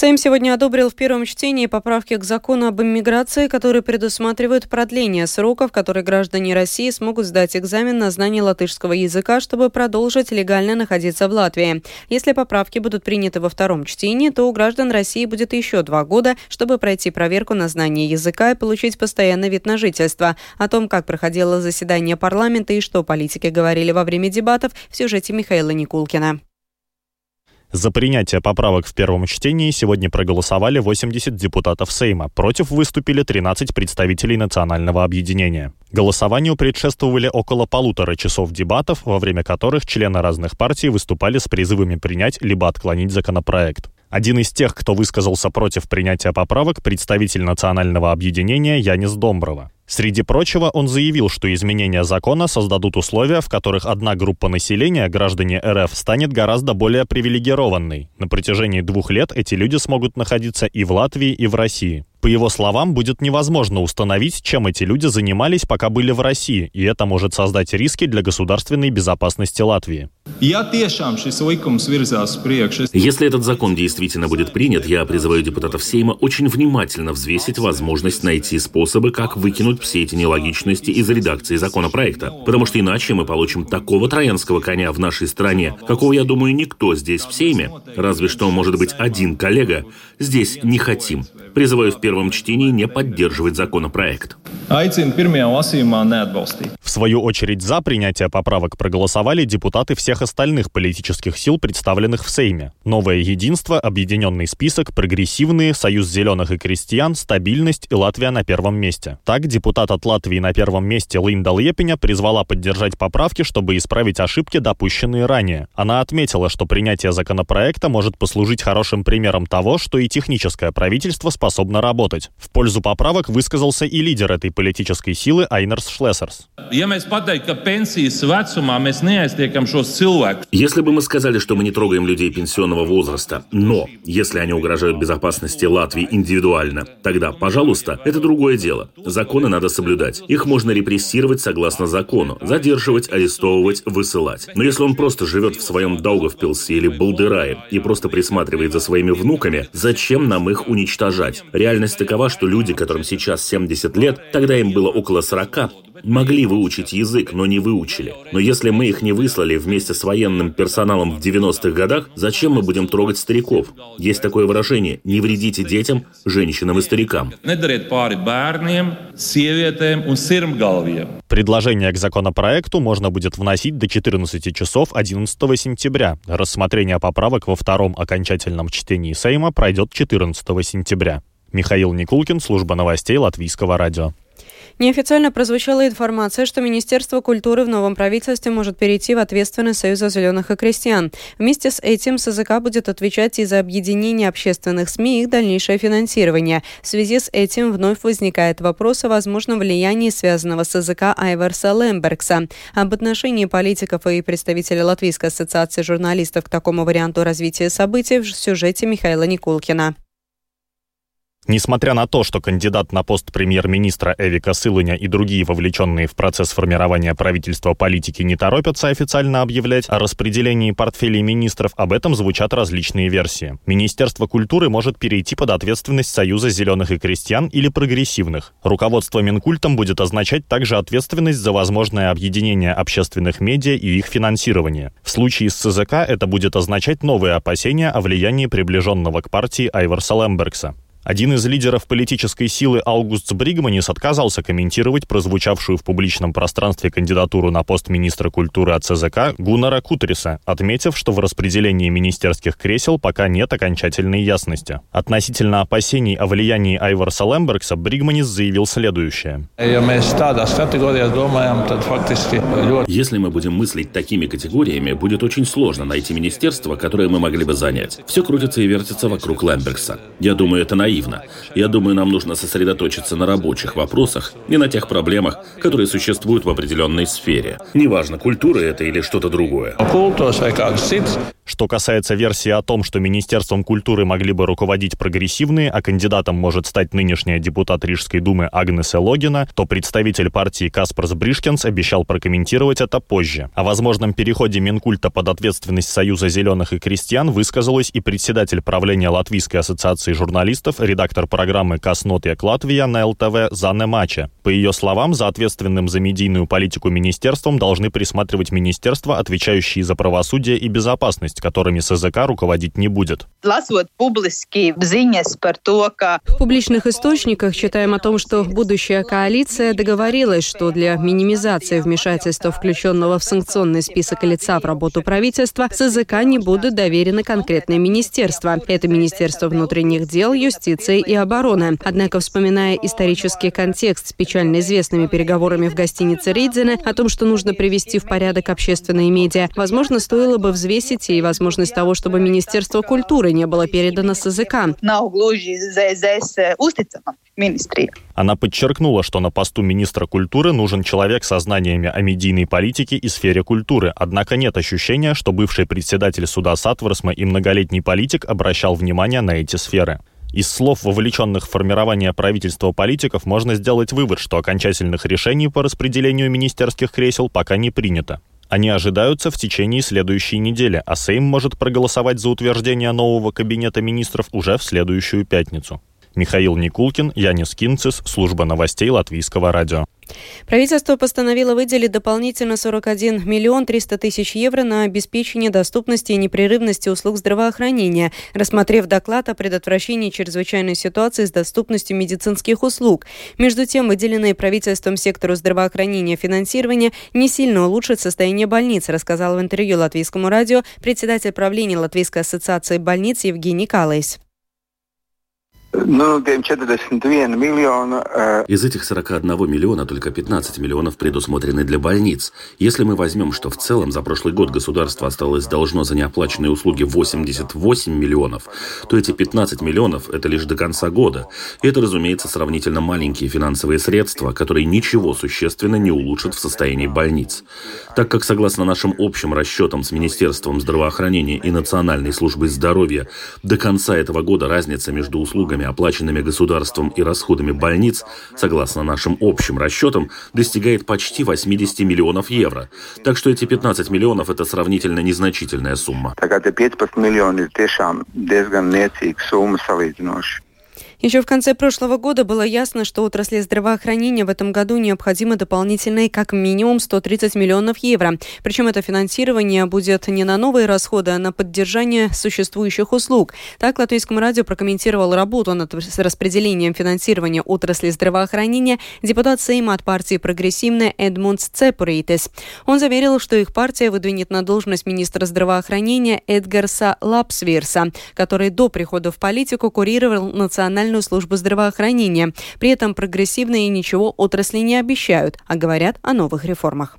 Сейм сегодня одобрил в первом чтении поправки к закону об иммиграции, которые предусматривают продление сроков, которые граждане России смогут сдать экзамен на знание латышского языка, чтобы продолжить легально находиться в Латвии. Если поправки будут приняты во втором чтении, то у граждан России будет еще два года, чтобы пройти проверку на знание языка и получить постоянный вид на жительство. О том, как проходило заседание парламента и что политики говорили во время дебатов, в сюжете Михаила Никулкина. За принятие поправок в первом чтении сегодня проголосовали 80 депутатов Сейма. Против выступили 13 представителей национального объединения. Голосованию предшествовали около полутора часов дебатов, во время которых члены разных партий выступали с призывами принять либо отклонить законопроект. Один из тех, кто высказался против принятия поправок, представитель национального объединения Янис Домброва. Среди прочего, он заявил, что изменения закона создадут условия, в которых одна группа населения, граждане РФ, станет гораздо более привилегированной. На протяжении двух лет эти люди смогут находиться и в Латвии, и в России. По его словам, будет невозможно установить, чем эти люди занимались, пока были в России, и это может создать риски для государственной безопасности Латвии. Если этот закон действительно будет принят, я призываю депутатов Сейма очень внимательно взвесить возможность найти способы, как выкинуть все эти нелогичности из редакции законопроекта. Потому что иначе мы получим такого троянского коня в нашей стране, какого, я думаю, никто здесь в Сейме, разве что, может быть, один коллега, здесь не хотим. Призываю в первом чтении не поддерживать законопроект. В свою очередь за принятие поправок проголосовали депутаты всех остальных политических сил, представленных в Сейме. Новое единство, объединенный список, прогрессивные, Союз зеленых и крестьян, стабильность и Латвия на первом месте. Так, депутат от Латвии на первом месте Линда Лепеня призвала поддержать поправки, чтобы исправить ошибки, допущенные ранее. Она отметила, что принятие законопроекта может послужить хорошим примером того, что и техническое правительство способно работать. В пользу поправок высказался и лидер этой политической силы Айнерс Шлессерс. Если бы мы сказали, что мы не трогаем людей пенсионного возраста, но если они угрожают безопасности Латвии индивидуально, тогда, пожалуйста, это другое дело. Законы надо соблюдать. Их можно репрессировать согласно закону, задерживать, арестовывать, высылать. Но если он просто живет в своем Даугавпилсе или Балдерае и просто присматривает за своими внуками, зачем нам их уничтожать? Реальность такова, что люди, которым сейчас 70 лет, тогда им было около 40, могли выучить язык, но не выучили. Но если мы их не выслали вместе с военным персоналом в 90-х годах, зачем мы будем трогать стариков? Есть такое выражение «не вредите детям, женщинам и старикам». Предложение к законопроекту можно будет вносить до 14 часов 11 сентября. Рассмотрение поправок во втором окончательном чтении Сейма пройдет 14 сентября. Михаил Никулкин, служба новостей Латвийского радио. Неофициально прозвучала информация, что Министерство культуры в новом правительстве может перейти в ответственность Союза зеленых и крестьян. Вместе с этим СЗК будет отвечать и за объединение общественных СМИ и их дальнейшее финансирование. В связи с этим вновь возникает вопрос о возможном влиянии связанного с СЗК Айверса Лембергса. Об отношении политиков и представителей Латвийской ассоциации журналистов к такому варианту развития событий в сюжете Михаила Никулкина. Несмотря на то, что кандидат на пост премьер-министра Эвика Сылыня и другие вовлеченные в процесс формирования правительства политики не торопятся официально объявлять о распределении портфелей министров, об этом звучат различные версии. Министерство культуры может перейти под ответственность Союза зеленых и крестьян или прогрессивных. Руководство Минкультом будет означать также ответственность за возможное объединение общественных медиа и их финансирование. В случае с ЦЗК это будет означать новые опасения о влиянии приближенного к партии Айварса Лембергса. Один из лидеров политической силы Аугуст Бригманис отказался комментировать прозвучавшую в публичном пространстве кандидатуру на пост министра культуры от ЦЗК Гуннара Кутриса, отметив, что в распределении министерских кресел пока нет окончательной ясности. Относительно опасений о влиянии Айварса Лембергса Бригманис заявил следующее. Если мы будем мыслить такими категориями, будет очень сложно найти министерство, которое мы могли бы занять. Все крутится и вертится вокруг Лембергса. Я думаю, это наивно наивно. Я думаю, нам нужно сосредоточиться на рабочих вопросах и на тех проблемах, которые существуют в определенной сфере. Неважно, культура это или что-то другое. Что касается версии о том, что Министерством культуры могли бы руководить прогрессивные, а кандидатом может стать нынешняя депутат Рижской думы Агнес Логина, то представитель партии Каспарс Бришкенс обещал прокомментировать это позже. О возможном переходе Минкульта под ответственность Союза зеленых и крестьян высказалась и председатель правления Латвийской ассоциации журналистов, редактор программы «Каснотьяк Латвия» на ЛТВ Занне Маче. По ее словам, за ответственным за медийную политику министерством должны присматривать министерства, отвечающие за правосудие и безопасность, которыми СЗК руководить не будет. В публичных источниках читаем о том, что будущая коалиция договорилась, что для минимизации вмешательства, включенного в санкционный список лица в работу правительства, СЗК не будут доверены конкретные министерства. Это Министерство внутренних дел, юстиции и обороны. Однако, вспоминая исторический контекст с печально известными переговорами в гостинице Рейдзена о том, что нужно привести в порядок общественные медиа, возможно, стоило бы взвесить и возможность того, чтобы Министерство культуры не было передано с языка. Она подчеркнула, что на посту министра культуры нужен человек со знаниями о медийной политике и сфере культуры, однако нет ощущения, что бывший председатель суда Сатворсма и многолетний политик обращал внимание на эти сферы. Из слов вовлеченных в формирование правительства политиков можно сделать вывод, что окончательных решений по распределению министерских кресел пока не принято. Они ожидаются в течение следующей недели, а Сейм может проголосовать за утверждение нового кабинета министров уже в следующую пятницу. Михаил Никулкин, Янис Кинцис, служба новостей Латвийского радио. Правительство постановило выделить дополнительно 41 миллион 300 тысяч евро на обеспечение доступности и непрерывности услуг здравоохранения, рассмотрев доклад о предотвращении чрезвычайной ситуации с доступностью медицинских услуг. Между тем, выделенное правительством сектору здравоохранения финансирование не сильно улучшит состояние больниц, рассказал в интервью Латвийскому радио председатель правления Латвийской ассоциации больниц Евгений Калайс. Ну. Э... Из этих 41 миллиона только 15 миллионов предусмотрены для больниц. Если мы возьмем, что в целом за прошлый год государство осталось должно за неоплаченные услуги 88 миллионов, то эти 15 миллионов – это лишь до конца года. И это, разумеется, сравнительно маленькие финансовые средства, которые ничего существенно не улучшат в состоянии больниц. Так как, согласно нашим общим расчетам с Министерством здравоохранения и Национальной службой здоровья, до конца этого года разница между услугами услугами, оплаченными государством и расходами больниц, согласно нашим общим расчетам, достигает почти 80 миллионов евро. Так что эти 15 миллионов – это сравнительно незначительная сумма. Tagad ir 15 miljoni ir tiešām diezgan niecīga summa salīdzinoši. Еще в конце прошлого года было ясно, что отрасли здравоохранения в этом году необходимо дополнительные как минимум 130 миллионов евро. Причем это финансирование будет не на новые расходы, а на поддержание существующих услуг. Так Латвийскому радио прокомментировал работу над распределением финансирования отрасли здравоохранения депутат Сейма от партии «Прогрессивная» Эдмундс Цепуритес. Он заверил, что их партия выдвинет на должность министра здравоохранения Эдгарса Лапсвирса, который до прихода в политику курировал национальный Национальную службу здравоохранения. При этом прогрессивные ничего отрасли не обещают, а говорят о новых реформах.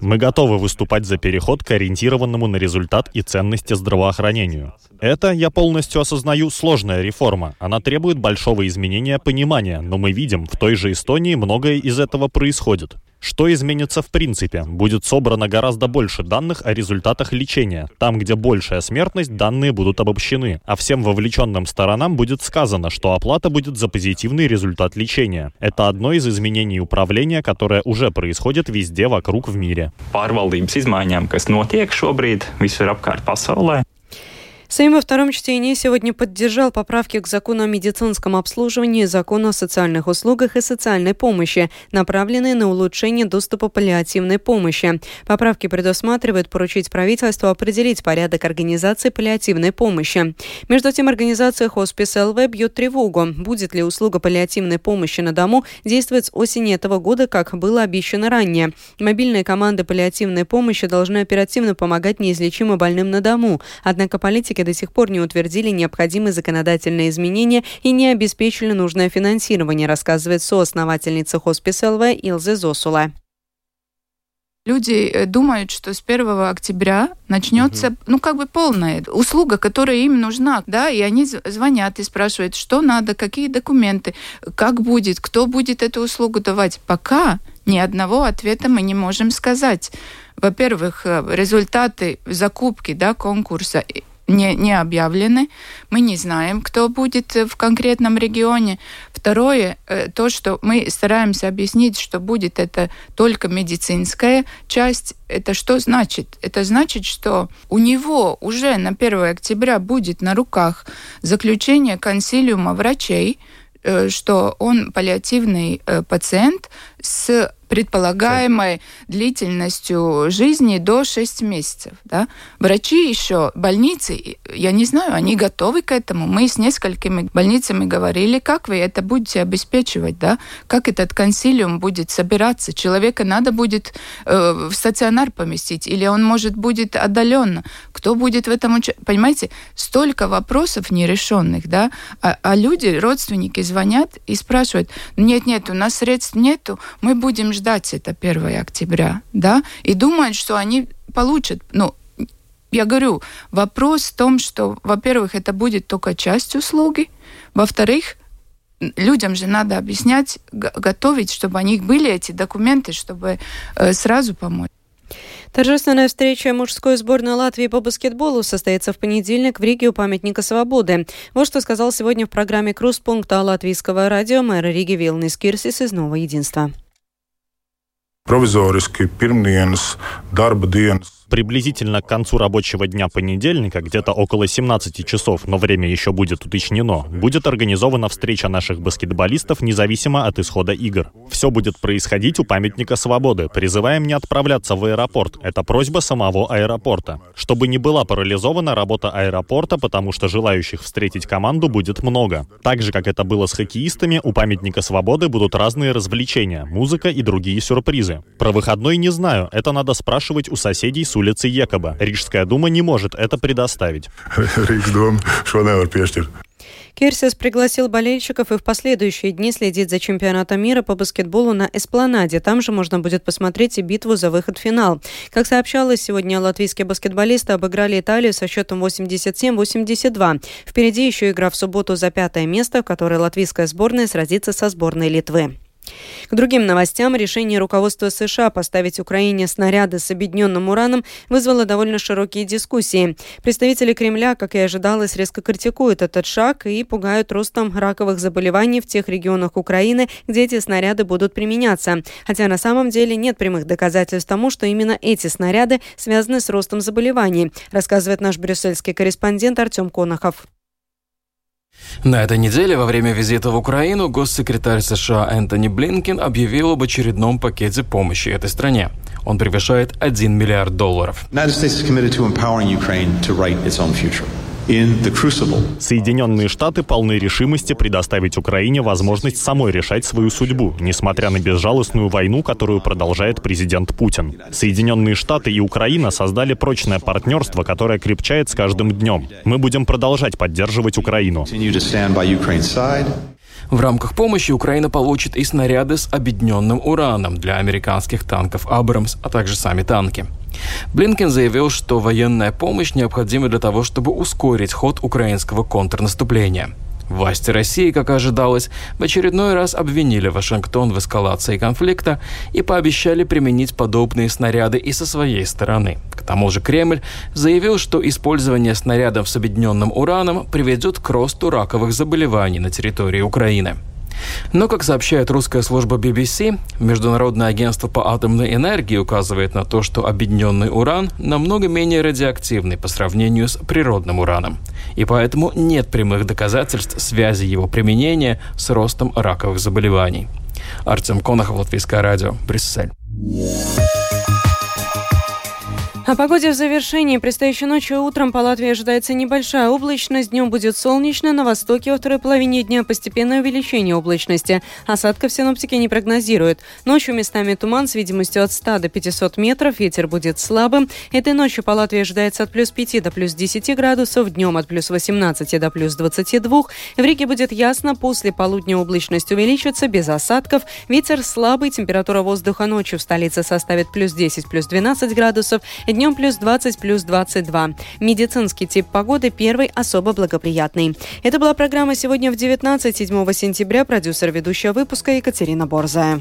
Мы готовы выступать за переход к ориентированному на результат и ценности здравоохранению. Это, я полностью осознаю, сложная реформа. Она требует большого изменения понимания, но мы видим, в той же Эстонии многое из этого происходит. Что изменится в принципе? Будет собрано гораздо больше данных о результатах лечения. Там, где большая смертность, данные будут обобщены. А всем вовлеченным сторонам будет сказано, что оплата будет за позитивный результат лечения. Это одно из изменений управления, которое уже происходит везде вокруг в мире. Pārvaldības izmaiņām, kas notiek šobrīd visur apkārt pasaulē. Сейм во втором чтении сегодня поддержал поправки к закону о медицинском обслуживании, закону о социальных услугах и социальной помощи, направленные на улучшение доступа паллиативной помощи. Поправки предусматривают поручить правительству определить порядок организации паллиативной помощи. Между тем, организация Хоспис ЛВ бьет тревогу. Будет ли услуга паллиативной помощи на дому действовать с осени этого года, как было обещано ранее. Мобильные команды паллиативной помощи должны оперативно помогать неизлечимо больным на дому. Однако политики до сих пор не утвердили необходимые законодательные изменения и не обеспечили нужное финансирование, рассказывает соосновательница Хоспис ЛВ Илзе Зосула. Люди э, думают, что с 1 октября начнется, угу. ну, как бы полная услуга, которая им нужна, да, и они звонят и спрашивают, что надо, какие документы, как будет, кто будет эту услугу давать. Пока ни одного ответа мы не можем сказать. Во-первых, э, результаты закупки, да, конкурса не, не объявлены. Мы не знаем, кто будет в конкретном регионе. Второе, э, то, что мы стараемся объяснить, что будет это только медицинская часть. Это что значит? Это значит, что у него уже на 1 октября будет на руках заключение консилиума врачей, э, что он паллиативный э, пациент с предполагаемой длительностью жизни до 6 месяцев. Да? Врачи еще, больницы, я не знаю, они готовы к этому. Мы с несколькими больницами говорили, как вы это будете обеспечивать, да? как этот консилиум будет собираться. Человека надо будет э, в стационар поместить, или он, может, будет отдаленно. Кто будет в этом участвовать? Понимаете, столько вопросов нерешенных, да? А, а люди, родственники звонят и спрашивают, нет-нет, у нас средств нету, мы будем ждать это 1 октября, да, и думают, что они получат, ну, я говорю, вопрос в том, что, во-первых, это будет только часть услуги, во-вторых, людям же надо объяснять, готовить, чтобы у них были эти документы, чтобы э, сразу помочь. Торжественная встреча мужской сборной Латвии по баскетболу состоится в понедельник в Риге у памятника Свободы. Вот что сказал сегодня в программе «Круз-пункта» латвийского радио мэр Риги Вилнис Кирсис из «Нового единства». Provizoriski pirmdienas darba dienas Приблизительно к концу рабочего дня понедельника, где-то около 17 часов, но время еще будет уточнено, будет организована встреча наших баскетболистов независимо от исхода игр. Все будет происходить у памятника свободы. Призываем не отправляться в аэропорт. Это просьба самого аэропорта. Чтобы не была парализована работа аэропорта, потому что желающих встретить команду будет много. Так же, как это было с хоккеистами, у памятника свободы будут разные развлечения, музыка и другие сюрпризы. Про выходной не знаю, это надо спрашивать у соседей с улицы Якоба. Рижская дума не может это предоставить. Керсис пригласил болельщиков и в последующие дни следить за чемпионатом мира по баскетболу на Эспланаде. Там же можно будет посмотреть и битву за выход в финал. Как сообщалось, сегодня латвийские баскетболисты обыграли Италию со счетом 87-82. Впереди еще игра в субботу за пятое место, в которой латвийская сборная сразится со сборной Литвы. К другим новостям решение руководства США поставить Украине снаряды с объединенным ураном вызвало довольно широкие дискуссии. Представители Кремля, как и ожидалось, резко критикуют этот шаг и пугают ростом раковых заболеваний в тех регионах Украины, где эти снаряды будут применяться. Хотя на самом деле нет прямых доказательств тому, что именно эти снаряды связаны с ростом заболеваний, рассказывает наш брюссельский корреспондент Артем Конохов. На этой неделе во время визита в Украину госсекретарь США Энтони Блинкен объявил об очередном пакете помощи этой стране. Он превышает 1 миллиард долларов. Соединенные Штаты полны решимости предоставить Украине возможность самой решать свою судьбу, несмотря на безжалостную войну, которую продолжает президент Путин. Соединенные Штаты и Украина создали прочное партнерство, которое крепчает с каждым днем. Мы будем продолжать поддерживать Украину. В рамках помощи Украина получит и снаряды с объединенным ураном для американских танков «Абрамс», а также сами танки. Блинкен заявил, что военная помощь необходима для того, чтобы ускорить ход украинского контрнаступления. Власти России, как ожидалось, в очередной раз обвинили Вашингтон в эскалации конфликта и пообещали применить подобные снаряды и со своей стороны. К тому же Кремль заявил, что использование снарядов с объединенным ураном приведет к росту раковых заболеваний на территории Украины. Но, как сообщает русская служба BBC, Международное агентство по атомной энергии указывает на то, что объединенный уран намного менее радиоактивный по сравнению с природным ураном. И поэтому нет прямых доказательств связи его применения с ростом раковых заболеваний. Артем Конохов, Латвийское радио, Брюссель. О погоде в завершении. Предстоящей ночью и утром по Латвии ожидается небольшая облачность. Днем будет солнечно. На востоке во второй половине дня постепенное увеличение облачности. Осадков синоптики не прогнозируют. Ночью местами туман с видимостью от 100 до 500 метров. Ветер будет слабым. Этой ночью по Латвии ожидается от плюс 5 до плюс 10 градусов. Днем от плюс 18 до плюс 22. В Риге будет ясно. После полудня облачность увеличится без осадков. Ветер слабый. Температура воздуха ночью в столице составит плюс 10, плюс 12 градусов. Днем плюс 20, плюс 22. Медицинский тип погоды первый особо благоприятный. Это была программа «Сегодня в 19, 7 сентября». Продюсер ведущего выпуска Екатерина Борзая.